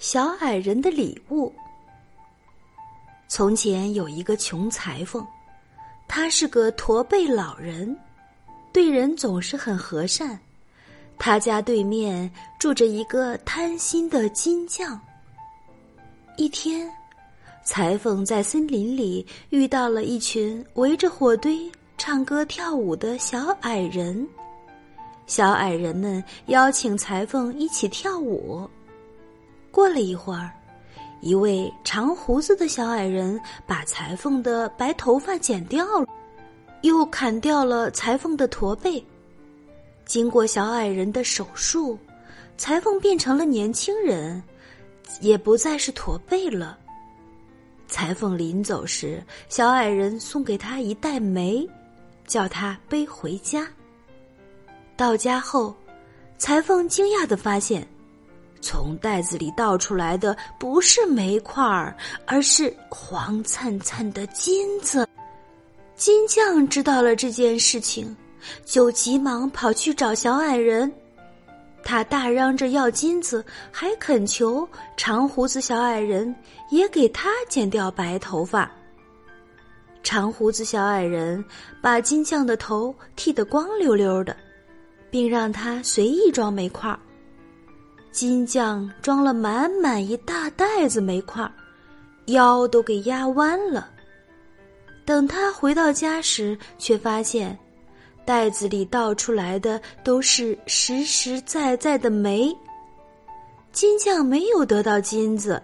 小矮人的礼物。从前有一个穷裁缝，他是个驼背老人，对人总是很和善。他家对面住着一个贪心的金匠。一天，裁缝在森林里遇到了一群围着火堆唱歌跳舞的小矮人。小矮人们邀请裁缝一起跳舞。过了一会儿，一位长胡子的小矮人把裁缝的白头发剪掉了，又砍掉了裁缝的驼背。经过小矮人的手术，裁缝变成了年轻人，也不再是驼背了。裁缝临走时，小矮人送给他一袋煤，叫他背回家。到家后，裁缝惊讶的发现。从袋子里倒出来的不是煤块儿，而是黄灿灿的金子。金匠知道了这件事情，就急忙跑去找小矮人。他大嚷着要金子，还恳求长胡子小矮人也给他剪掉白头发。长胡子小矮人把金匠的头剃得光溜溜的，并让他随意装煤块儿。金匠装了满满一大袋子煤块，腰都给压弯了。等他回到家时，却发现袋子里倒出来的都是实实在在的煤。金匠没有得到金子，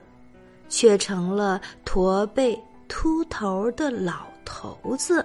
却成了驼背秃头的老头子。